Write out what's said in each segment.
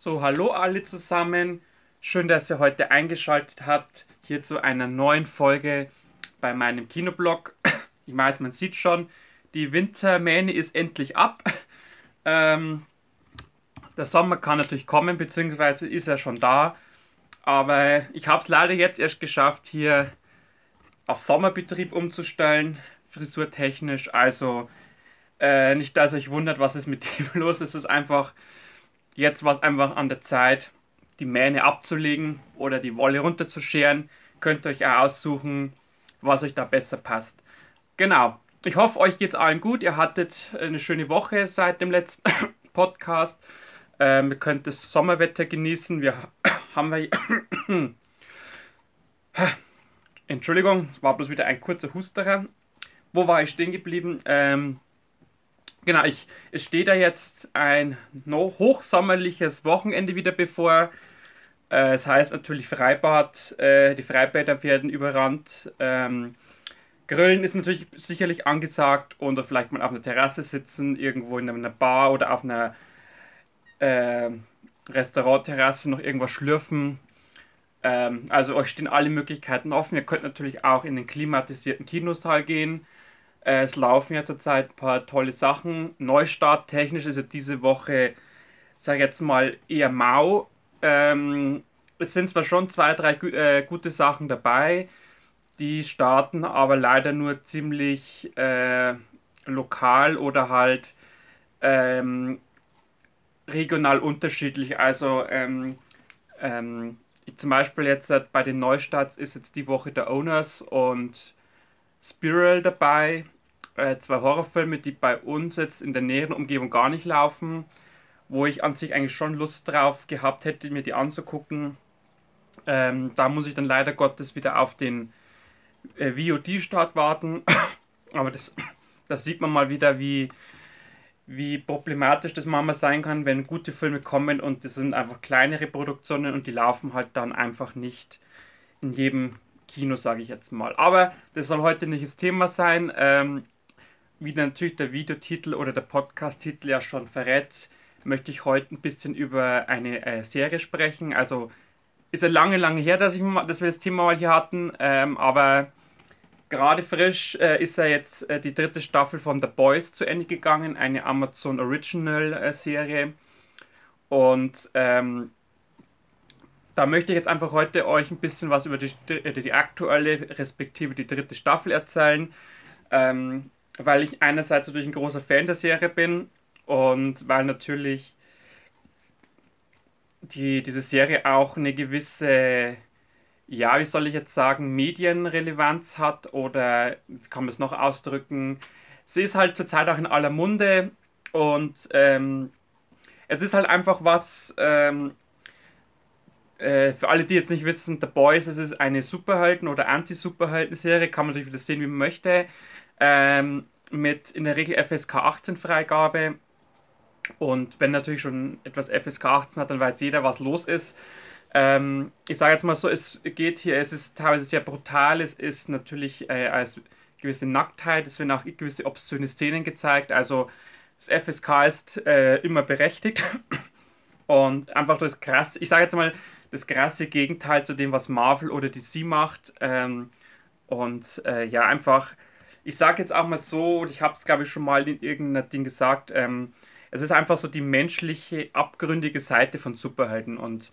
So, hallo alle zusammen. Schön, dass ihr heute eingeschaltet habt hier zu einer neuen Folge bei meinem Kinoblog. Ich weiß, man sieht schon, die Wintermähne ist endlich ab. Ähm, der Sommer kann natürlich kommen, beziehungsweise ist er schon da. Aber ich habe es leider jetzt erst geschafft, hier auf Sommerbetrieb umzustellen, frisurtechnisch. Also äh, nicht, dass euch wundert, was ist mit dem los ist. Es ist einfach, jetzt war es einfach an der Zeit, die Mähne abzulegen oder die Wolle runterzuscheren. Könnt ihr euch auch aussuchen, was euch da besser passt. Genau. Ich hoffe, euch geht es allen gut. Ihr hattet eine schöne Woche seit dem letzten Podcast. Ähm, ihr könnt das Sommerwetter genießen. Wir haben wir. Entschuldigung, es war bloß wieder ein kurzer Husterer. Wo war ich stehen geblieben? Ähm, genau, ich, es steht da jetzt ein hochsommerliches Wochenende wieder bevor. Äh, es heißt natürlich Freibad. Äh, die Freibäder werden überrannt. Ähm, Grillen ist natürlich sicherlich angesagt oder vielleicht mal auf einer Terrasse sitzen, irgendwo in einer Bar oder auf einer äh, Restaurantterrasse noch irgendwas schlürfen. Ähm, also euch stehen alle Möglichkeiten offen. Ihr könnt natürlich auch in den klimatisierten Kinosaal gehen. Äh, es laufen ja zurzeit ein paar tolle Sachen. Neustart technisch ist ja diese Woche, sage jetzt mal, eher mau. Ähm, es sind zwar schon zwei, drei äh, gute Sachen dabei die starten aber leider nur ziemlich äh, lokal oder halt ähm, regional unterschiedlich. Also ähm, ähm, zum Beispiel jetzt äh, bei den Neustarts ist jetzt die Woche der Owners und Spiral dabei. Äh, zwei Horrorfilme, die bei uns jetzt in der näheren Umgebung gar nicht laufen, wo ich an sich eigentlich schon Lust drauf gehabt hätte, mir die anzugucken. Ähm, da muss ich dann leider Gottes wieder auf den äh, VOD-Start warten. Aber das, das sieht man mal wieder, wie, wie problematisch das manchmal sein kann, wenn gute Filme kommen und das sind einfach kleinere Produktionen und die laufen halt dann einfach nicht in jedem Kino, sage ich jetzt mal. Aber das soll heute nicht das Thema sein. Ähm, wie natürlich der Videotitel oder der Podcast-Titel ja schon verrät, möchte ich heute ein bisschen über eine äh, Serie sprechen. Also ist ja lange, lange her, dass, ich, dass wir das Thema mal hier hatten, ähm, aber gerade frisch äh, ist ja jetzt äh, die dritte Staffel von The Boys zu Ende gegangen, eine Amazon Original äh. Und ähm, da möchte ich jetzt einfach heute euch ein bisschen was über die, die aktuelle, respektive die dritte Staffel erzählen, ähm, weil ich einerseits natürlich ein großer Fan der Serie bin und weil natürlich die, diese Serie auch eine gewisse, ja, wie soll ich jetzt sagen, Medienrelevanz hat oder wie kann man es noch ausdrücken? Sie ist halt zurzeit auch in aller Munde und ähm, es ist halt einfach was, ähm, äh, für alle, die jetzt nicht wissen, The Boys, es ist eine Superhelden- oder Anti-Superhelden-Serie, kann man natürlich wieder sehen, wie man möchte, ähm, mit in der Regel FSK 18-Freigabe und wenn natürlich schon etwas FSK 18 hat, dann weiß jeder, was los ist. Ähm, ich sage jetzt mal so, es geht hier, es ist teilweise sehr brutal, es ist natürlich äh, als gewisse Nacktheit, es werden auch gewisse obszöne Szenen gezeigt, also das FSK ist äh, immer berechtigt. Und einfach das krasse, ich sage jetzt mal, das krasse Gegenteil zu dem, was Marvel oder DC macht. Ähm, und äh, ja, einfach, ich sage jetzt auch mal so, ich habe es glaube ich schon mal in irgendeinem Ding gesagt, ähm, es ist einfach so die menschliche, abgründige Seite von Superhelden. Und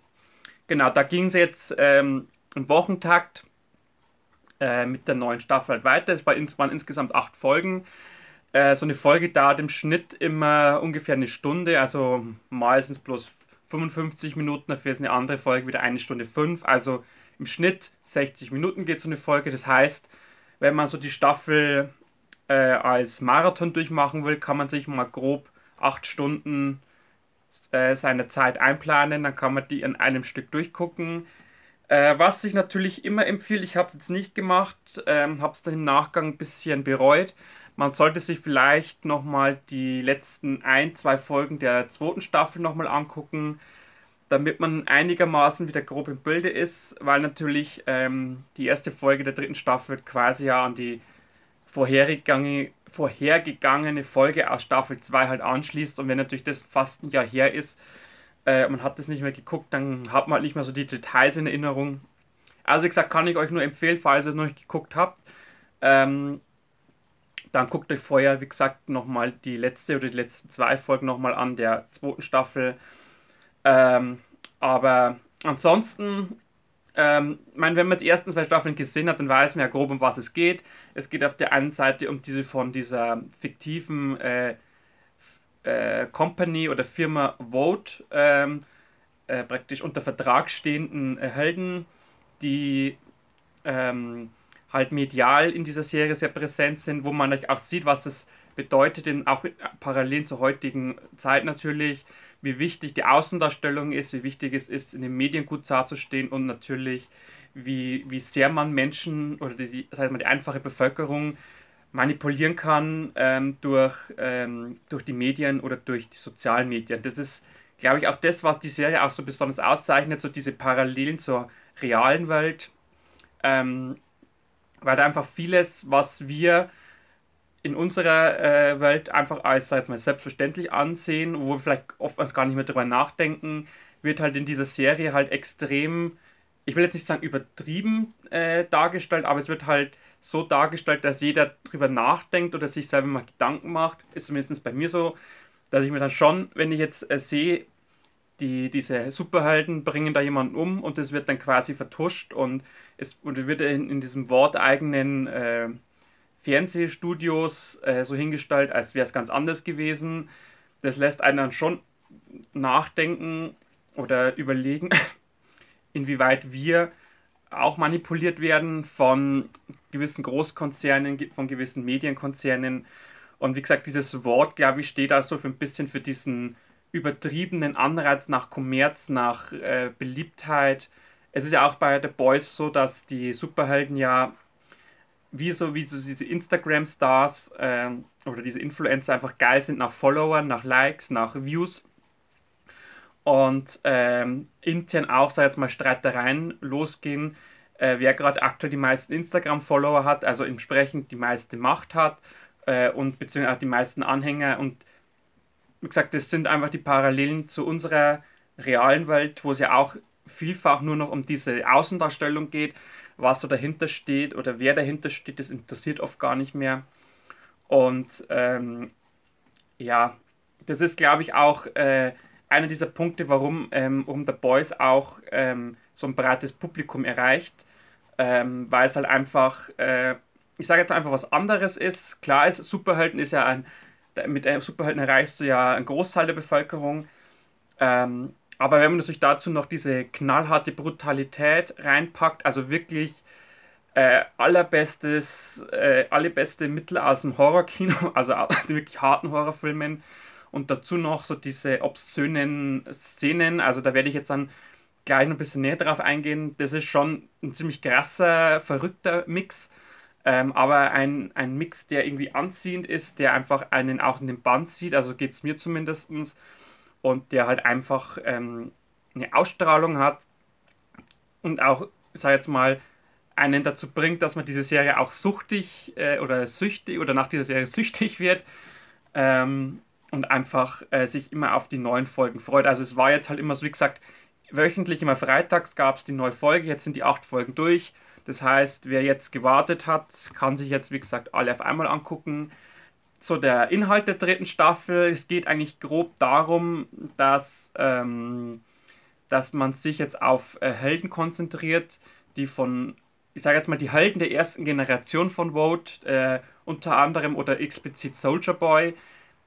genau, da ging es jetzt ähm, im Wochentakt äh, mit der neuen Staffel halt weiter. Es waren, waren insgesamt acht Folgen. Äh, so eine Folge dauert im Schnitt immer ungefähr eine Stunde, also meistens bloß 55 Minuten, dafür ist eine andere Folge wieder eine Stunde fünf. Also im Schnitt 60 Minuten geht so eine Folge. Das heißt, wenn man so die Staffel äh, als Marathon durchmachen will, kann man sich mal grob acht Stunden äh, seine Zeit einplanen, dann kann man die in einem Stück durchgucken. Äh, was ich natürlich immer empfehle, ich habe es jetzt nicht gemacht, ähm, habe es dann im Nachgang ein bisschen bereut. Man sollte sich vielleicht nochmal die letzten ein, zwei Folgen der zweiten Staffel nochmal angucken, damit man einigermaßen wieder grob im Bilde ist, weil natürlich ähm, die erste Folge der dritten Staffel quasi ja an die vorhergegangene, vorhergegangene Folge aus Staffel 2 halt anschließt und wenn natürlich das fast ein Jahr her ist, äh, man hat das nicht mehr geguckt, dann hat man halt nicht mehr so die Details in Erinnerung. Also wie gesagt, kann ich euch nur empfehlen, falls ihr es noch nicht geguckt habt. Ähm, dann guckt euch vorher, wie gesagt, nochmal die letzte oder die letzten zwei Folgen nochmal an der zweiten Staffel. Ähm, aber ansonsten, ähm, mein, wenn man die ersten zwei Staffeln gesehen hat, dann weiß man ja grob, um was es geht. Es geht auf der einen Seite um diese von dieser fiktiven äh, äh, Company oder Firma Vote ähm, äh, praktisch unter Vertrag stehenden äh, Helden, die ähm, halt medial in dieser Serie sehr präsent sind, wo man auch sieht, was es bedeutet, in, auch parallel zur heutigen Zeit natürlich, wie wichtig die Außendarstellung ist, wie wichtig es ist, in den Medien gut dazustehen und natürlich, wie, wie sehr man Menschen oder die, sagen wir, die einfache Bevölkerung manipulieren kann ähm, durch, ähm, durch die Medien oder durch die sozialen Medien. Das ist, glaube ich, auch das, was die Serie auch so besonders auszeichnet, so diese Parallelen zur realen Welt. Ähm, weil da einfach vieles, was wir in unserer äh, Welt einfach als sag mal, selbstverständlich ansehen, wo wir vielleicht oftmals gar nicht mehr darüber nachdenken, wird halt in dieser Serie halt extrem, ich will jetzt nicht sagen übertrieben äh, dargestellt, aber es wird halt so dargestellt, dass jeder darüber nachdenkt oder sich selber mal Gedanken macht. Ist zumindest bei mir so, dass ich mir dann schon, wenn ich jetzt äh, sehe, die, diese Superhelden bringen da jemanden um und es wird dann quasi vertuscht und es und wird in, in diesem worteigenen äh, Fernsehstudios äh, so hingestellt, als wäre es ganz anders gewesen. Das lässt einen dann schon nachdenken oder überlegen, inwieweit wir auch manipuliert werden von gewissen Großkonzernen, von gewissen Medienkonzernen. Und wie gesagt, dieses Wort, glaube ich, steht also für ein bisschen für diesen übertriebenen Anreiz nach Kommerz, nach äh, Beliebtheit. Es ist ja auch bei The Boys so, dass die Superhelden ja wie so, wie so diese Instagram-Stars äh, oder diese Influencer einfach geil sind nach Followern, nach Likes, nach Views. Und ähm, intern auch, so jetzt mal Streitereien losgehen, äh, wer gerade aktuell die meisten Instagram-Follower hat, also entsprechend die meiste Macht hat äh, und beziehungsweise auch die meisten Anhänger und wie gesagt, das sind einfach die Parallelen zu unserer realen Welt, wo es ja auch vielfach nur noch um diese Außendarstellung geht, was so dahinter steht oder wer dahinter steht, das interessiert oft gar nicht mehr. Und ähm, ja, das ist, glaube ich, auch äh, einer dieser Punkte, warum ähm, um The Boys auch ähm, so ein breites Publikum erreicht, ähm, weil es halt einfach, äh, ich sage jetzt einfach was anderes ist. Klar ist, Superhelden ist ja ein mit einem Superhelden erreichst du ja einen Großteil der Bevölkerung. Aber wenn man natürlich dazu noch diese knallharte Brutalität reinpackt, also wirklich äh, allerbestes, äh, allerbeste Mittel aus dem Horrorkino, also wirklich harten Horrorfilmen und dazu noch so diese obszönen Szenen, also da werde ich jetzt dann gleich noch ein bisschen näher drauf eingehen. Das ist schon ein ziemlich krasser, verrückter Mix. Ähm, aber ein, ein Mix, der irgendwie anziehend ist, der einfach einen auch in den Band zieht, also geht es mir zumindest, und der halt einfach ähm, eine Ausstrahlung hat und auch, sag jetzt mal, einen dazu bringt, dass man diese Serie auch suchtig äh, oder süchtig oder nach dieser Serie süchtig wird ähm, und einfach äh, sich immer auf die neuen Folgen freut. Also es war jetzt halt immer so, wie gesagt, wöchentlich, immer freitags gab es die neue Folge, jetzt sind die acht Folgen durch das heißt, wer jetzt gewartet hat, kann sich jetzt, wie gesagt, alle auf einmal angucken. So, der Inhalt der dritten Staffel, es geht eigentlich grob darum, dass, ähm, dass man sich jetzt auf äh, Helden konzentriert, die von, ich sage jetzt mal, die Helden der ersten Generation von Vote, äh, unter anderem oder explizit Soldier Boy,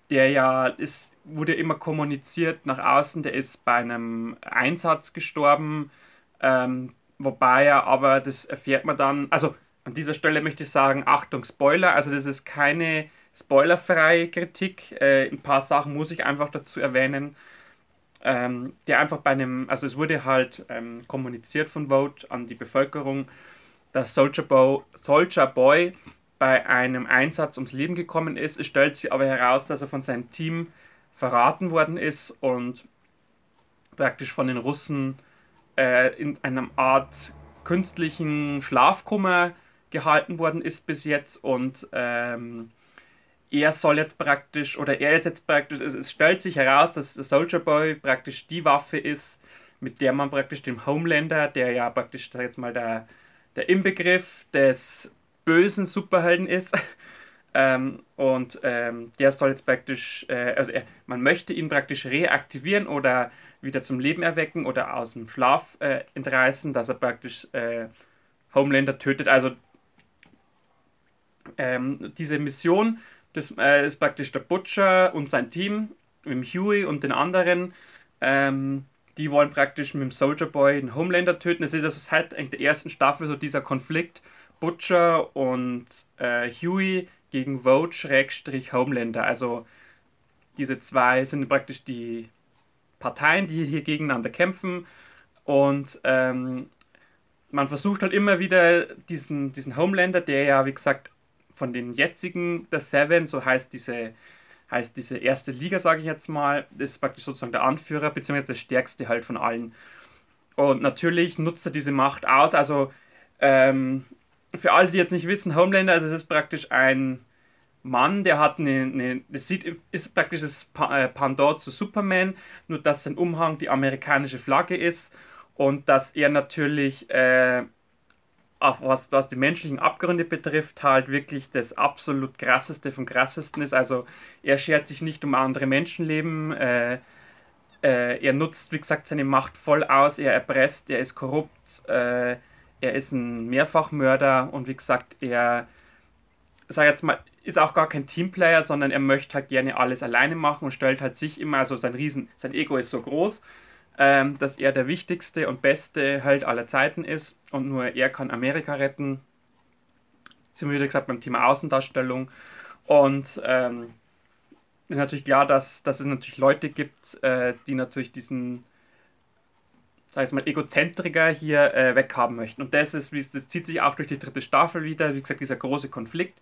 der ja ist, wurde immer kommuniziert nach außen, der ist bei einem Einsatz gestorben. Ähm, Wobei er aber, das erfährt man dann, also an dieser Stelle möchte ich sagen, Achtung, Spoiler, also das ist keine spoilerfreie Kritik. Äh, ein paar Sachen muss ich einfach dazu erwähnen. Ähm, der einfach bei einem, also es wurde halt ähm, kommuniziert von Vote an die Bevölkerung, dass Soldier, Bo Soldier Boy bei einem Einsatz ums Leben gekommen ist. Es stellt sich aber heraus, dass er von seinem Team verraten worden ist und praktisch von den Russen äh, in einer Art künstlichen Schlafkummer gehalten worden ist bis jetzt und ähm, er soll jetzt praktisch, oder er ist jetzt praktisch, es, es stellt sich heraus, dass der Soldier Boy praktisch die Waffe ist, mit der man praktisch dem Homelander, der ja praktisch, sag jetzt mal, der, der Inbegriff des bösen Superhelden ist, ähm, und ähm, der soll jetzt praktisch, äh, also er, man möchte ihn praktisch reaktivieren oder wieder zum Leben erwecken oder aus dem Schlaf äh, entreißen, dass er praktisch äh, Homelander tötet. Also ähm, diese Mission, das äh, ist praktisch der Butcher und sein Team, mit Huey und den anderen. Ähm, die wollen praktisch mit dem Soldier Boy den Homelander töten. Es ist also seit der ersten Staffel so dieser Konflikt Butcher und äh, Huey gegen Vogue-Homelander. Also diese zwei sind praktisch die Parteien, die hier gegeneinander kämpfen. Und ähm, man versucht halt immer wieder diesen, diesen Homelander, der ja, wie gesagt, von den jetzigen, der Seven, so heißt diese, heißt diese erste Liga, sage ich jetzt mal, ist praktisch sozusagen der Anführer, beziehungsweise der stärkste halt von allen. Und natürlich nutzt er diese Macht aus. Also ähm, für alle, die jetzt nicht wissen, Homelander, also es ist praktisch ein Mann, der hat eine, eine das sieht, ist praktisch das äh, Pendant zu Superman, nur dass sein Umhang die amerikanische Flagge ist und dass er natürlich, äh, was, was die menschlichen Abgründe betrifft, halt wirklich das absolut krasseste vom krassesten ist. Also er schert sich nicht um andere Menschenleben, äh, äh, er nutzt, wie gesagt, seine Macht voll aus, er erpresst, er ist korrupt, äh, er ist ein Mehrfachmörder und wie gesagt, er, sag jetzt mal, ist auch gar kein Teamplayer, sondern er möchte halt gerne alles alleine machen und stellt halt sich immer, also sein Riesen, sein Ego ist so groß, ähm, dass er der wichtigste und beste Held aller Zeiten ist und nur er kann Amerika retten. Sind wir wieder gesagt beim Thema Außendarstellung. Und ähm, ist natürlich klar, dass, dass es natürlich Leute gibt, äh, die natürlich diesen sag ich mal, Egozentriker hier äh, weghaben möchten. Und das ist, das zieht sich auch durch die dritte Staffel wieder, wie gesagt, dieser große Konflikt.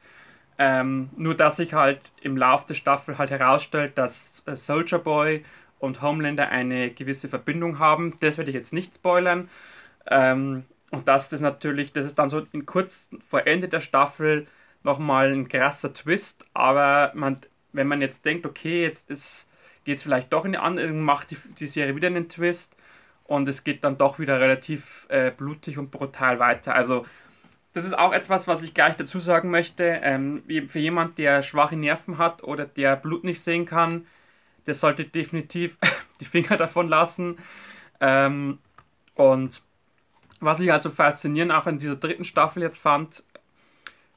Ähm, nur dass sich halt im Lauf der Staffel halt herausstellt, dass äh, Soldier Boy und Homelander eine gewisse Verbindung haben. Das werde ich jetzt nicht spoilern. Ähm, und dass das natürlich, das ist dann so in kurz vor Ende der Staffel nochmal ein krasser Twist. Aber man, wenn man jetzt denkt, okay, jetzt geht es vielleicht doch in die andere, macht die, die Serie wieder einen Twist und es geht dann doch wieder relativ äh, blutig und brutal weiter. Also das ist auch etwas, was ich gleich dazu sagen möchte. Ähm, für jemand, der schwache Nerven hat oder der Blut nicht sehen kann, der sollte definitiv die Finger davon lassen. Ähm, und was ich also faszinierend auch in dieser dritten Staffel jetzt fand,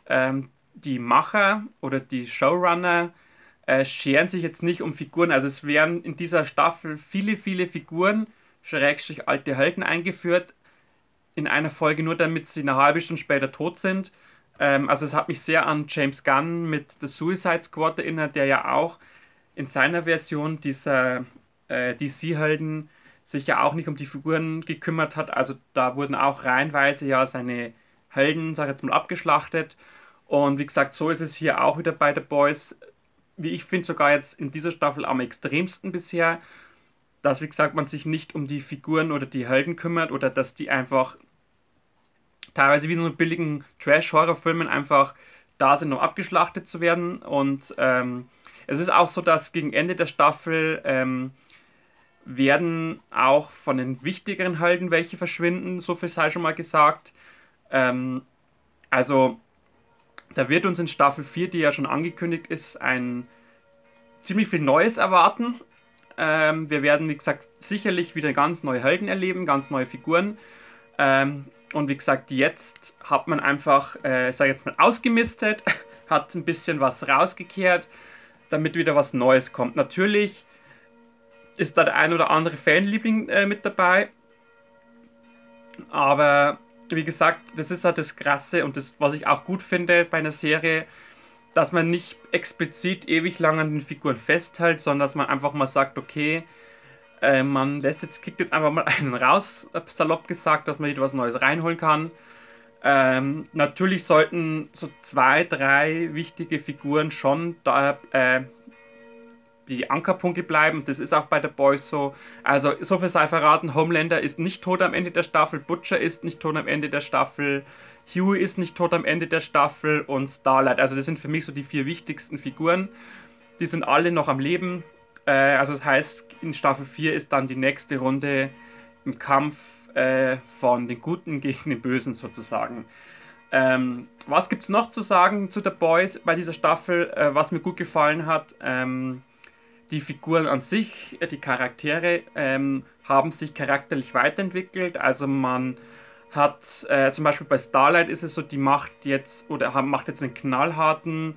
ähm, die Macher oder die Showrunner äh, scheren sich jetzt nicht um Figuren. Also es werden in dieser Staffel viele, viele Figuren Schrägstrich alte Helden eingeführt in einer Folge, nur damit sie eine halbe Stunde später tot sind. Ähm, also es hat mich sehr an James Gunn mit The Suicide Squad erinnert, der ja auch in seiner Version dieser äh, DC-Helden sich ja auch nicht um die Figuren gekümmert hat. Also da wurden auch reihenweise ja seine Helden, sag ich jetzt mal, abgeschlachtet. Und wie gesagt, so ist es hier auch wieder bei The Boys. Wie ich finde, sogar jetzt in dieser Staffel am extremsten bisher dass, wie gesagt, man sich nicht um die Figuren oder die Helden kümmert oder dass die einfach teilweise wie in so billigen Trash-Horrorfilmen einfach da sind, um abgeschlachtet zu werden. Und ähm, es ist auch so, dass gegen Ende der Staffel ähm, werden auch von den wichtigeren Helden welche verschwinden, so viel sei schon mal gesagt. Ähm, also da wird uns in Staffel 4, die ja schon angekündigt ist, ein ziemlich viel Neues erwarten. Ähm, wir werden, wie gesagt, sicherlich wieder ganz neue Helden erleben, ganz neue Figuren. Ähm, und wie gesagt, jetzt hat man einfach, äh, sag jetzt mal, ausgemistet, hat ein bisschen was rausgekehrt, damit wieder was Neues kommt. Natürlich ist da der ein oder andere Fanliebling äh, mit dabei. Aber wie gesagt, das ist halt das Krasse und das, was ich auch gut finde bei einer Serie, dass man nicht explizit ewig lang an den Figuren festhält, sondern dass man einfach mal sagt, okay, äh, man lässt jetzt, kickt jetzt einfach mal einen raus, salopp gesagt, dass man wieder was Neues reinholen kann. Ähm, natürlich sollten so zwei, drei wichtige Figuren schon da äh, die Ankerpunkte bleiben. Das ist auch bei der Boys so. Also, so viel sei verraten: Homelander ist nicht tot am Ende der Staffel, Butcher ist nicht tot am Ende der Staffel, Huey ist nicht tot am Ende der Staffel und Starlight. Also das sind für mich so die vier wichtigsten Figuren. Die sind alle noch am Leben. Äh, also das heißt, in Staffel 4 ist dann die nächste Runde im Kampf äh, von den Guten gegen den Bösen sozusagen. Ähm, was gibt es noch zu sagen zu The Boys bei dieser Staffel, äh, was mir gut gefallen hat? Ähm, die Figuren an sich, äh, die Charaktere ähm, haben sich charakterlich weiterentwickelt. Also man hat äh, zum Beispiel bei Starlight ist es so, die macht jetzt oder macht jetzt einen knallharten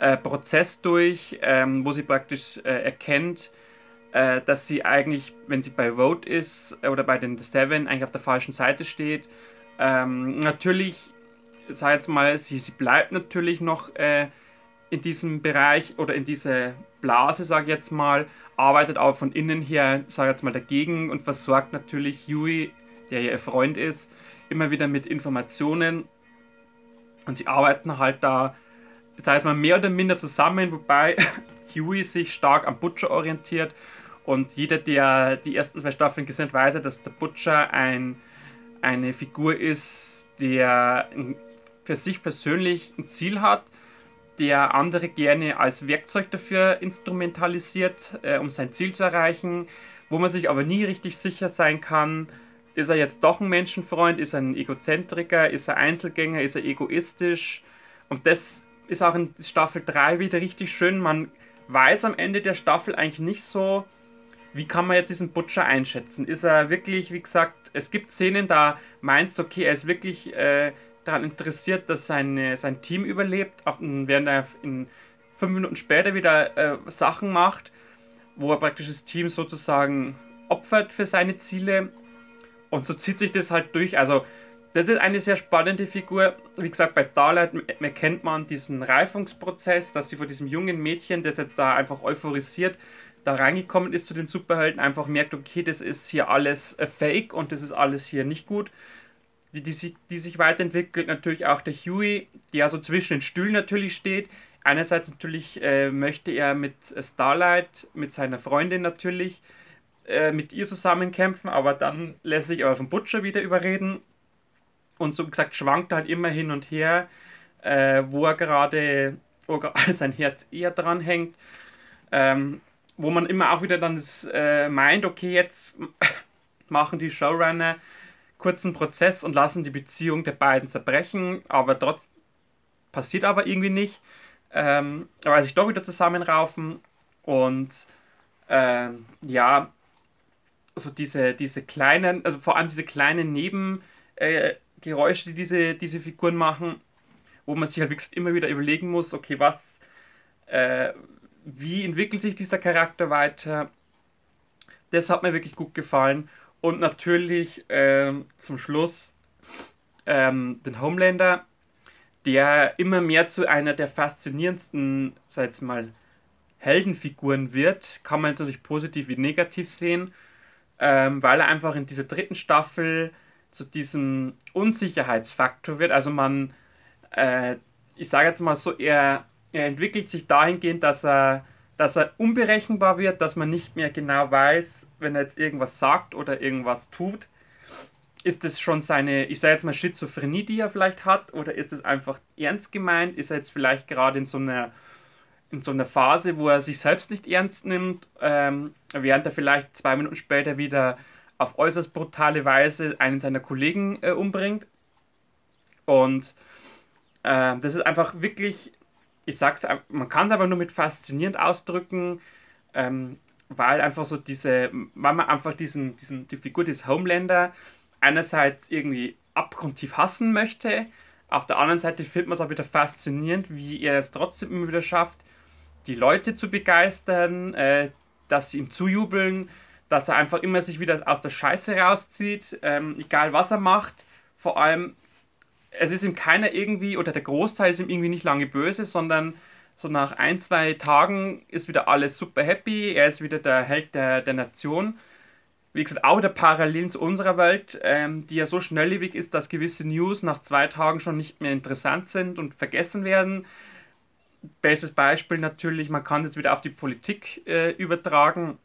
äh, Prozess durch, ähm, wo sie praktisch äh, erkennt, äh, dass sie eigentlich, wenn sie bei Vote ist oder bei den The Seven, eigentlich auf der falschen Seite steht. Ähm, natürlich, sag jetzt mal, sie, sie bleibt natürlich noch äh, in diesem Bereich oder in dieser Blase, sage ich jetzt mal, arbeitet aber von innen her, sage ich jetzt mal, dagegen und versorgt natürlich Huey, der ihr Freund ist, immer wieder mit Informationen. Und sie arbeiten halt da, sag ich mal, mehr oder minder zusammen, wobei Huey sich stark am Butcher orientiert. Und jeder, der die ersten zwei Staffeln gesehen hat, weiß, dass der Butcher ein, eine Figur ist, der für sich persönlich ein Ziel hat der andere gerne als Werkzeug dafür instrumentalisiert, äh, um sein Ziel zu erreichen, wo man sich aber nie richtig sicher sein kann, ist er jetzt doch ein Menschenfreund, ist er ein Egozentriker, ist er Einzelgänger, ist er egoistisch. Und das ist auch in Staffel 3 wieder richtig schön. Man weiß am Ende der Staffel eigentlich nicht so, wie kann man jetzt diesen Butcher einschätzen. Ist er wirklich, wie gesagt, es gibt Szenen, da meinst du, okay, er ist wirklich äh, daran interessiert, dass seine, sein Team überlebt, auch während er in fünf Minuten später wieder äh, Sachen macht, wo er praktisch das Team sozusagen opfert für seine Ziele. Und so zieht sich das halt durch. Also, das ist eine sehr spannende Figur. Wie gesagt, bei Starlight erkennt man diesen Reifungsprozess, dass sie von diesem jungen Mädchen, das jetzt da einfach euphorisiert, da reingekommen ist zu den Superhelden, einfach merkt, okay, das ist hier alles äh, fake und das ist alles hier nicht gut wie die, die sich weiterentwickelt. Natürlich auch der Huey, der so zwischen den Stühlen natürlich steht. Einerseits natürlich äh, möchte er mit Starlight, mit seiner Freundin natürlich, äh, mit ihr zusammenkämpfen, aber dann lässt sich aber vom Butcher wieder überreden. Und so gesagt schwankt er halt immer hin und her, äh, wo er gerade, wo sein Herz eher dran hängt. Ähm, wo man immer auch wieder dann das, äh, meint, okay, jetzt machen die Showrunner kurzen Prozess und lassen die Beziehung der beiden zerbrechen, aber trotz passiert aber irgendwie nicht, ähm, weil sich doch wieder zusammenraufen und ähm, ja, so diese, diese kleinen, also vor allem diese kleinen Nebengeräusche, äh, die diese, diese Figuren machen, wo man sich halt wirklich immer wieder überlegen muss, okay, was, äh, wie entwickelt sich dieser Charakter weiter? Das hat mir wirklich gut gefallen und natürlich ähm, zum Schluss ähm, den Homelander, der immer mehr zu einer der faszinierendsten, sag ich mal, Heldenfiguren wird. Kann man natürlich positiv wie negativ sehen, ähm, weil er einfach in dieser dritten Staffel zu diesem Unsicherheitsfaktor wird. Also man, äh, ich sage jetzt mal so, er, er entwickelt sich dahingehend, dass er, dass er unberechenbar wird, dass man nicht mehr genau weiß, wenn er jetzt irgendwas sagt oder irgendwas tut, ist es schon seine, ich sage jetzt mal Schizophrenie, die er vielleicht hat, oder ist es einfach ernst gemeint? Ist er jetzt vielleicht gerade in so einer in so einer Phase, wo er sich selbst nicht ernst nimmt, ähm, während er vielleicht zwei Minuten später wieder auf äußerst brutale Weise einen seiner Kollegen äh, umbringt. Und äh, das ist einfach wirklich, ich sag's, man kann es aber nur mit faszinierend ausdrücken. Ähm, weil einfach so diese, weil man einfach diesen, diesen, die Figur des Homelander einerseits irgendwie abgrundtief hassen möchte, auf der anderen Seite findet man es auch wieder faszinierend, wie er es trotzdem immer wieder schafft, die Leute zu begeistern, äh, dass sie ihm zujubeln, dass er einfach immer sich wieder aus der Scheiße rauszieht, ähm, egal was er macht. Vor allem, es ist ihm keiner irgendwie, oder der Großteil ist ihm irgendwie nicht lange böse, sondern so nach ein, zwei Tagen ist wieder alles super happy. Er ist wieder der Held der, der Nation. Wie gesagt, auch der Parallelen zu unserer Welt, ähm, die ja so schnelllebig ist, dass gewisse News nach zwei Tagen schon nicht mehr interessant sind und vergessen werden. Bestes Beispiel natürlich, man kann jetzt wieder auf die Politik äh, übertragen.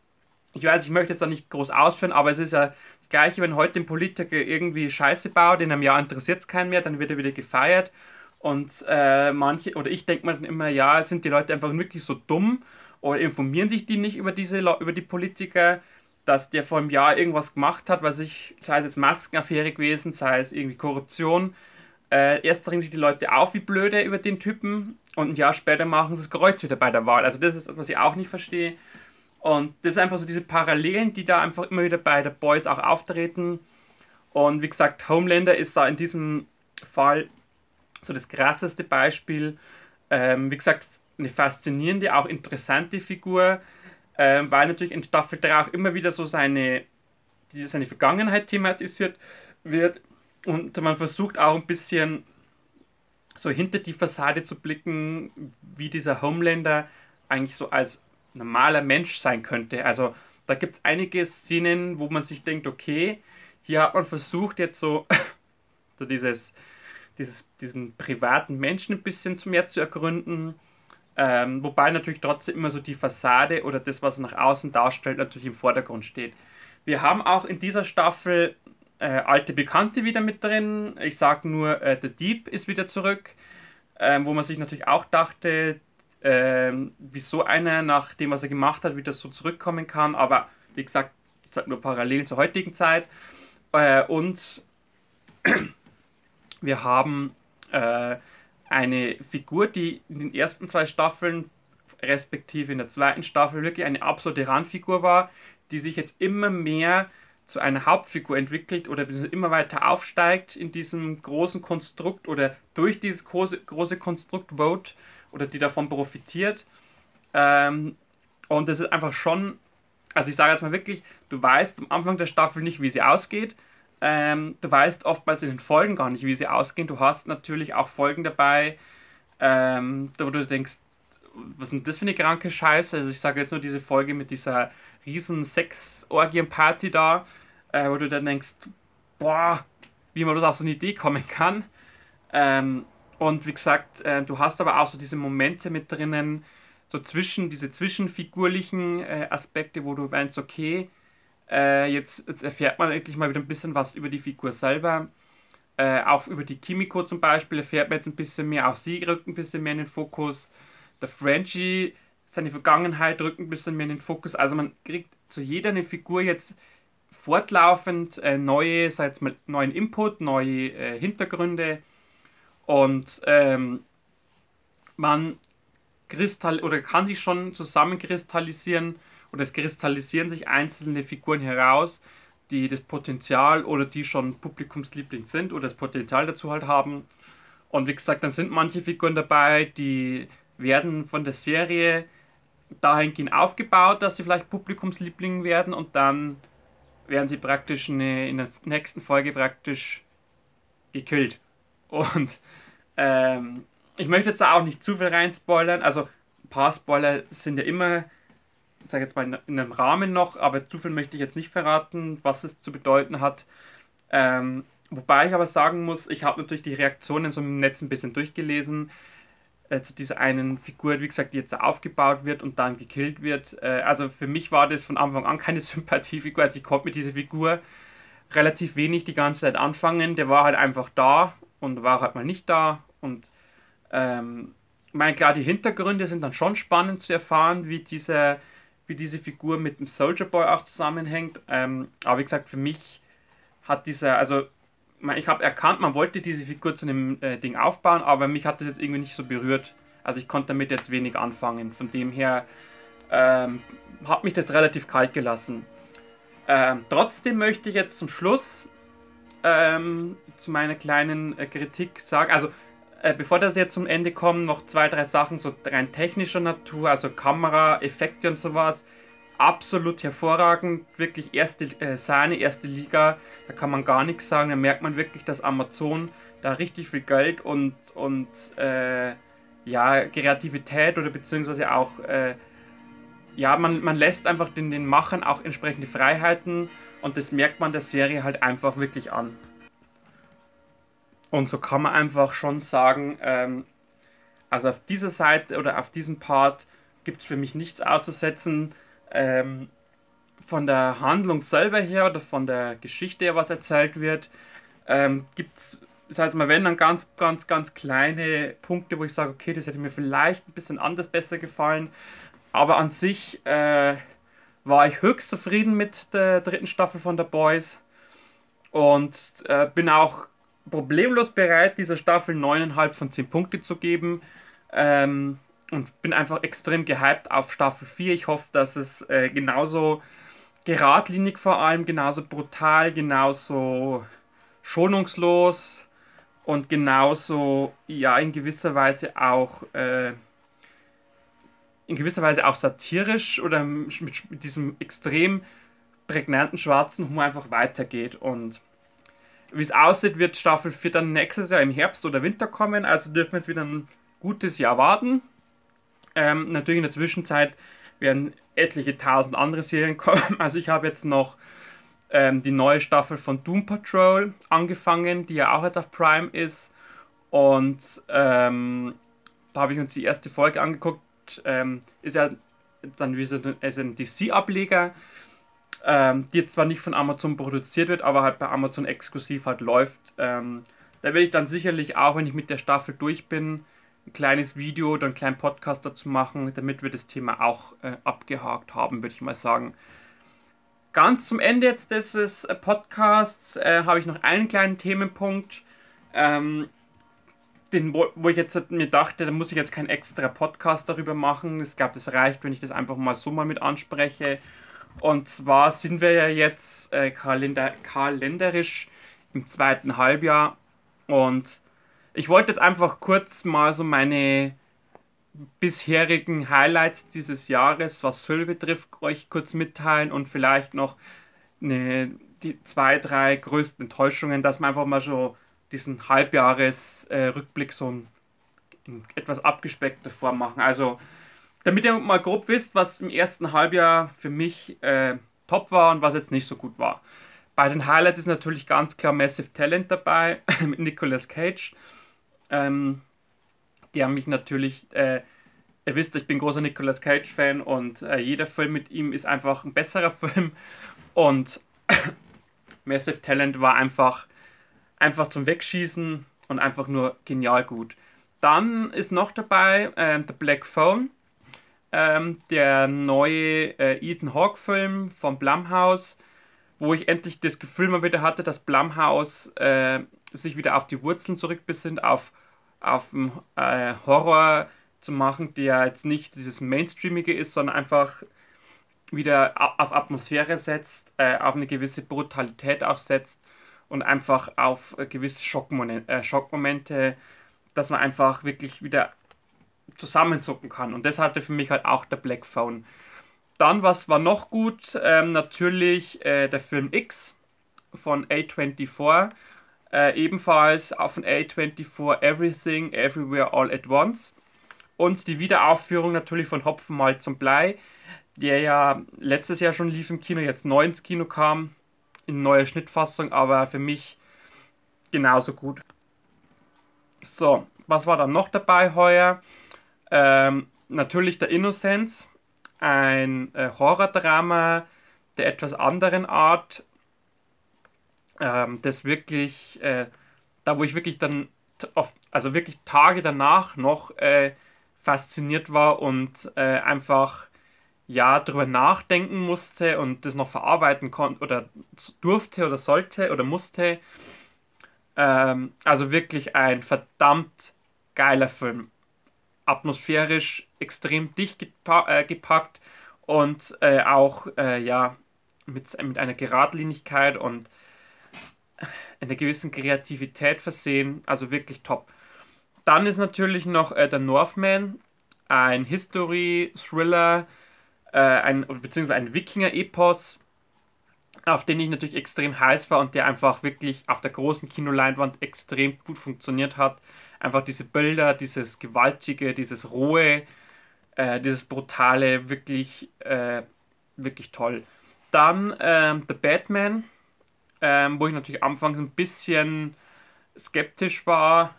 Ich weiß, ich möchte jetzt da nicht groß ausführen, aber es ist ja Das gleiche, wenn heute ein Politiker irgendwie Scheiße baut, in einem Jahr interessiert es keinen mehr, dann wird er wieder gefeiert. Und äh, manche, oder ich denke mir dann immer, ja, sind die Leute einfach wirklich so dumm oder informieren sich die nicht über diese über die Politiker, dass der vor einem Jahr irgendwas gemacht hat, was ich, sei es jetzt Maskenaffäre gewesen, sei es irgendwie Korruption. Äh, erst regen sich die Leute auf wie blöde über den Typen und ein Jahr später machen sie das Kreuz wieder bei der Wahl. Also das ist, was ich auch nicht verstehe. Und das ist einfach so diese Parallelen, die da einfach immer wieder bei der Boys auch auftreten. Und wie gesagt, Homelander ist da in diesem Fall so das krasseste Beispiel. Ähm, wie gesagt, eine faszinierende, auch interessante Figur, ähm, weil natürlich in Staffel 3 auch immer wieder so seine, die, seine Vergangenheit thematisiert wird und man versucht auch ein bisschen so hinter die Fassade zu blicken, wie dieser Homelander eigentlich so als normaler Mensch sein könnte. Also da gibt es einige Szenen, wo man sich denkt, okay, hier hat man versucht jetzt so, so dieses dieses, diesen privaten Menschen ein bisschen mehr zu ergründen. Ähm, wobei natürlich trotzdem immer so die Fassade oder das, was er nach außen darstellt, natürlich im Vordergrund steht. Wir haben auch in dieser Staffel äh, alte Bekannte wieder mit drin. Ich sage nur, äh, The Deep ist wieder zurück, äh, wo man sich natürlich auch dachte, ähm, wieso einer nach dem, was er gemacht hat, wieder so zurückkommen kann. Aber wie gesagt, ich sage nur parallel zur heutigen Zeit. Äh, und wir haben äh, eine Figur, die in den ersten zwei Staffeln, respektive in der zweiten Staffel, wirklich eine absolute Randfigur war, die sich jetzt immer mehr zu einer Hauptfigur entwickelt oder immer weiter aufsteigt in diesem großen Konstrukt oder durch dieses große, große Konstrukt Vote oder die davon profitiert. Ähm, und das ist einfach schon, also ich sage jetzt mal wirklich, du weißt am Anfang der Staffel nicht, wie sie ausgeht. Ähm, du weißt oftmals in den Folgen gar nicht, wie sie ausgehen. Du hast natürlich auch Folgen dabei, ähm, wo du denkst, was ist denn das für eine kranke Scheiße? Also ich sage jetzt nur diese Folge mit dieser riesen Sex-Orgien-Party da, äh, wo du dann denkst, boah, wie man das auf so eine Idee kommen kann. Ähm, und wie gesagt, äh, du hast aber auch so diese Momente mit drinnen, so zwischen, diese zwischenfigurlichen äh, Aspekte, wo du meinst, okay, äh, jetzt, jetzt, erfährt man endlich mal wieder ein bisschen was über die Figur selber. Äh, auch über die Kimiko zum Beispiel erfährt man jetzt ein bisschen mehr. Auch sie rückt ein bisschen mehr in den Fokus. Der Frenchie, seine Vergangenheit rückt ein bisschen mehr in den Fokus. Also man kriegt zu jeder eine Figur jetzt fortlaufend äh, neue, sag mal, neuen Input, neue äh, Hintergründe und ähm, man kristall oder kann sich schon zusammenkristallisieren und es kristallisieren sich einzelne Figuren heraus, die das Potenzial oder die schon Publikumsliebling sind oder das Potenzial dazu halt haben. Und wie gesagt, dann sind manche Figuren dabei, die werden von der Serie dahingehend aufgebaut, dass sie vielleicht Publikumsliebling werden und dann werden sie praktisch eine, in der nächsten Folge praktisch gekillt. Und ähm, ich möchte jetzt da auch nicht zu viel rein spoilern. Also ein paar Spoiler sind ja immer ich sage jetzt mal in einem Rahmen noch, aber zu viel möchte ich jetzt nicht verraten, was es zu bedeuten hat. Ähm, wobei ich aber sagen muss, ich habe natürlich die Reaktionen so im Netz ein bisschen durchgelesen äh, zu dieser einen Figur, wie gesagt, die jetzt aufgebaut wird und dann gekillt wird. Äh, also für mich war das von Anfang an keine Sympathiefigur, also ich konnte mit dieser Figur relativ wenig die ganze Zeit anfangen. Der war halt einfach da und war halt mal nicht da und ähm, meine, klar, die Hintergründe sind dann schon spannend zu erfahren, wie dieser wie diese Figur mit dem Soldier Boy auch zusammenhängt. Ähm, aber wie gesagt, für mich hat dieser, also ich habe erkannt, man wollte diese Figur zu einem äh, Ding aufbauen, aber mich hat das jetzt irgendwie nicht so berührt. Also ich konnte damit jetzt wenig anfangen. Von dem her ähm, hat mich das relativ kalt gelassen. Ähm, trotzdem möchte ich jetzt zum Schluss ähm, zu meiner kleinen äh, Kritik sagen, also äh, bevor das jetzt zum Ende kommt, noch zwei, drei Sachen so rein technischer Natur, also Kamera, Effekte und sowas. Absolut hervorragend, wirklich erste äh, Sahne, erste Liga, da kann man gar nichts sagen. Da merkt man wirklich, dass Amazon da richtig viel Geld und, und äh, ja, Kreativität oder beziehungsweise auch, äh, ja, man, man lässt einfach den, den Machern auch entsprechende Freiheiten und das merkt man der Serie halt einfach wirklich an. Und so kann man einfach schon sagen, ähm, also auf dieser Seite oder auf diesem Part gibt es für mich nichts auszusetzen. Ähm, von der Handlung selber her oder von der Geschichte was erzählt wird, ähm, gibt es, das heißt mal, wenn dann ganz, ganz, ganz kleine Punkte, wo ich sage, okay, das hätte mir vielleicht ein bisschen anders besser gefallen. Aber an sich äh, war ich höchst zufrieden mit der dritten Staffel von The Boys und äh, bin auch problemlos bereit, dieser Staffel 9,5 von 10 Punkte zu geben. Ähm, und bin einfach extrem gehypt auf Staffel 4. Ich hoffe, dass es äh, genauso geradlinig vor allem, genauso brutal, genauso schonungslos und genauso, ja, in gewisser Weise auch, äh, in gewisser Weise auch satirisch oder mit, mit diesem extrem prägnanten schwarzen Humor einfach weitergeht. Und wie es aussieht, wird Staffel 4 dann nächstes Jahr im Herbst oder Winter kommen, also dürfen wir jetzt wieder ein gutes Jahr warten. Ähm, natürlich in der Zwischenzeit werden etliche tausend andere Serien kommen. Also ich habe jetzt noch ähm, die neue Staffel von Doom Patrol angefangen, die ja auch jetzt auf Prime ist. Und ähm, da habe ich uns die erste Folge angeguckt. Ähm, ist ja dann wie so ein DC-Ableger, ähm, die jetzt zwar nicht von Amazon produziert wird, aber halt bei Amazon exklusiv halt läuft. Ähm, da werde ich dann sicherlich auch, wenn ich mit der Staffel durch bin, ein kleines Video oder einen kleinen Podcast dazu machen, damit wir das Thema auch äh, abgehakt haben, würde ich mal sagen. Ganz zum Ende jetzt dieses äh, Podcasts äh, habe ich noch einen kleinen Themenpunkt, ähm, den, wo, wo, ich jetzt mir dachte, da muss ich jetzt keinen extra Podcast darüber machen. Ich glaube, das reicht, wenn ich das einfach mal so mal mit anspreche. Und zwar sind wir ja jetzt äh, kalender kalenderisch im zweiten Halbjahr und ich wollte jetzt einfach kurz mal so meine bisherigen Highlights dieses Jahres, was Film betrifft, euch kurz mitteilen und vielleicht noch eine, die zwei, drei größten Enttäuschungen, dass wir einfach mal so diesen Halbjahresrückblick äh, so in, in etwas abgespeckter Form machen. Also, damit ihr mal grob wisst, was im ersten Halbjahr für mich äh, top war und was jetzt nicht so gut war. Bei den Highlights ist natürlich ganz klar Massive Talent dabei mit Nicolas Cage. Ähm, haben mich natürlich, äh, ihr wisst, ich bin großer Nicolas Cage-Fan und äh, jeder Film mit ihm ist einfach ein besserer Film. Und Massive Talent war einfach, einfach zum Wegschießen und einfach nur genial gut. Dann ist noch dabei äh, The Black Phone, ähm, der neue äh, Ethan Hawke-Film von Blumhouse, wo ich endlich das Gefühl mal wieder hatte, dass Blumhouse äh, sich wieder auf die Wurzeln zurückbesinnt, auf auf äh, Horror zu machen, der jetzt nicht dieses Mainstreamige ist, sondern einfach wieder auf Atmosphäre setzt, äh, auf eine gewisse Brutalität auch setzt und einfach auf gewisse Schockmomente, äh, Schockmomente, dass man einfach wirklich wieder zusammenzucken kann. Und das hatte für mich halt auch der Black Phone. Dann, was war noch gut? Ähm, natürlich äh, der Film X von A24 äh, ebenfalls auf von A24 Everything, Everywhere, All at Once. Und die Wiederaufführung natürlich von Hopfen, Malz und Blei, der ja letztes Jahr schon lief im Kino, jetzt neu ins Kino kam, in neuer Schnittfassung, aber für mich genauso gut. So, was war dann noch dabei heuer? Ähm, natürlich der Innocence, ein äh, Horrordrama der etwas anderen Art, ähm, das wirklich, äh, da wo ich wirklich dann, oft, also wirklich Tage danach noch äh, fasziniert war und äh, einfach ja darüber nachdenken musste und das noch verarbeiten konnte oder durfte oder sollte oder musste. Ähm, also wirklich ein verdammt geiler Film. Atmosphärisch extrem dicht gepa äh, gepackt und äh, auch äh, ja mit, mit einer Geradlinigkeit und einer gewissen Kreativität versehen, also wirklich top. Dann ist natürlich noch äh, der Northman, ein History-Thriller, äh, ein, beziehungsweise ein Wikinger-Epos, auf den ich natürlich extrem heiß war und der einfach wirklich auf der großen Kinoleinwand extrem gut funktioniert hat. Einfach diese Bilder, dieses Gewaltige, dieses Rohe, äh, dieses Brutale, wirklich, äh, wirklich toll. Dann ähm, The Batman, ähm, wo ich natürlich anfangs ein bisschen skeptisch war,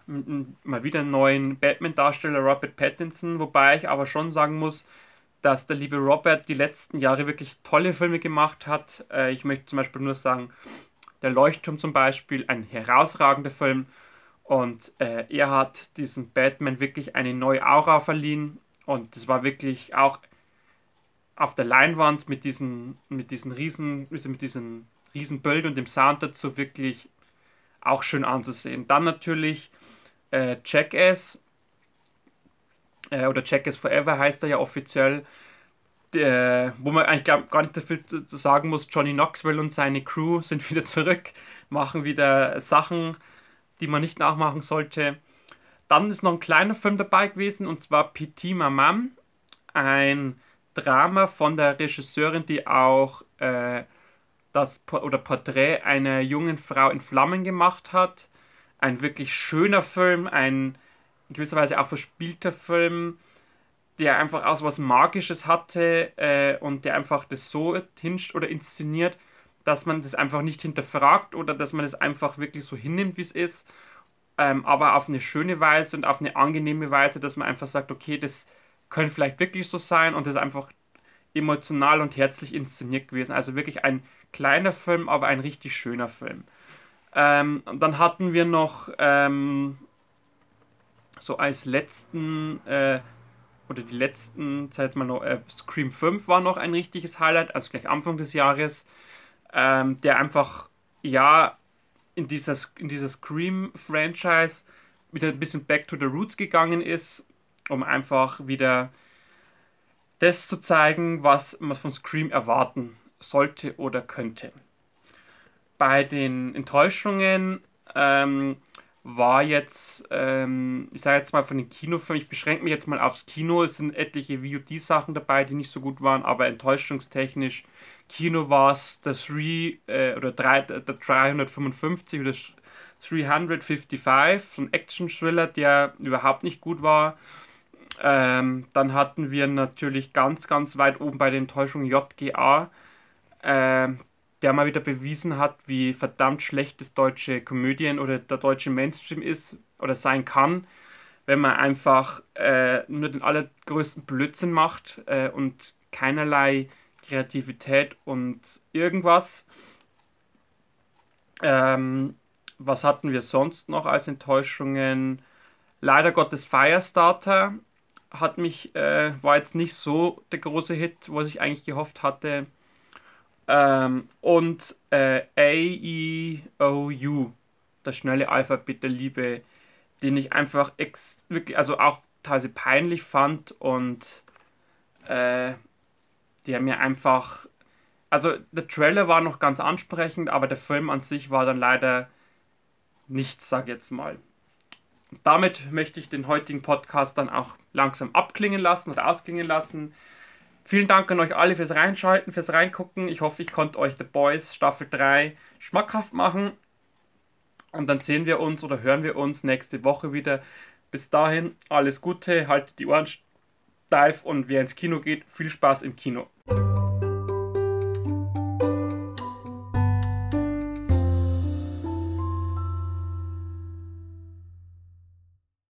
mal wieder einen neuen Batman-Darsteller Robert Pattinson, wobei ich aber schon sagen muss, dass der liebe Robert die letzten Jahre wirklich tolle Filme gemacht hat. Äh, ich möchte zum Beispiel nur sagen, Der Leuchtturm zum Beispiel, ein herausragender Film. Und äh, er hat diesem Batman wirklich eine neue Aura verliehen. Und das war wirklich auch auf der Leinwand mit diesen, mit diesen riesen, also mit diesen riesen Bild und dem Sound dazu wirklich auch schön anzusehen. Dann natürlich äh, Jackass äh, oder Jackass Forever heißt er ja offiziell, der, wo man eigentlich glaub, gar nicht dafür zu, zu sagen muss, Johnny Knoxville und seine Crew sind wieder zurück, machen wieder Sachen, die man nicht nachmachen sollte. Dann ist noch ein kleiner Film dabei gewesen und zwar Petit Mamam, ein Drama von der Regisseurin, die auch äh, das oder Porträt einer jungen Frau in Flammen gemacht hat. Ein wirklich schöner Film, ein in gewisser Weise auch verspielter Film, der einfach aus was Magisches hatte äh, und der einfach das so hinscht oder inszeniert, dass man das einfach nicht hinterfragt oder dass man es das einfach wirklich so hinnimmt, wie es ist, ähm, aber auf eine schöne Weise und auf eine angenehme Weise, dass man einfach sagt, okay, das könnte vielleicht wirklich so sein und das ist einfach emotional und herzlich inszeniert gewesen. Also wirklich ein kleiner Film, aber ein richtig schöner Film. Ähm, dann hatten wir noch ähm, so als letzten äh, oder die letzten Zeit mal noch äh, Scream 5 war noch ein richtiges Highlight, also gleich Anfang des Jahres, ähm, der einfach ja in dieser, in dieser Scream-Franchise wieder ein bisschen back to the roots gegangen ist, um einfach wieder das zu zeigen, was man von Scream erwarten sollte oder könnte. Bei den Enttäuschungen ähm, war jetzt, ähm, ich sage jetzt mal von den Kinofilmen, ich beschränke mich jetzt mal aufs Kino, es sind etliche VOD-Sachen dabei, die nicht so gut waren, aber enttäuschungstechnisch, Kino war es der 3 äh, oder 3, der 355 oder 355, so ein Action-Thriller, der überhaupt nicht gut war. Ähm, dann hatten wir natürlich ganz, ganz weit oben bei der Enttäuschung JGA. Ähm, der mal wieder bewiesen hat, wie verdammt schlecht das deutsche Komödien oder der deutsche Mainstream ist oder sein kann, wenn man einfach äh, nur den allergrößten Blödsinn macht äh, und keinerlei Kreativität und irgendwas. Ähm, was hatten wir sonst noch als Enttäuschungen? Leider Gottes Firestarter hat mich, äh, war jetzt nicht so der große Hit, was ich eigentlich gehofft hatte. Ähm, und äh, A, E, O, U, das schnelle Alphabet der Liebe, den ich einfach ex wirklich, also auch teilweise peinlich fand und äh, der mir einfach, also der Trailer war noch ganz ansprechend, aber der Film an sich war dann leider nichts, sag jetzt mal. Damit möchte ich den heutigen Podcast dann auch langsam abklingen lassen oder ausklingen lassen. Vielen Dank an euch alle fürs Reinschalten, fürs Reingucken. Ich hoffe, ich konnte euch The Boys Staffel 3 schmackhaft machen. Und dann sehen wir uns oder hören wir uns nächste Woche wieder. Bis dahin, alles Gute, haltet die Ohren steif und wer ins Kino geht, viel Spaß im Kino.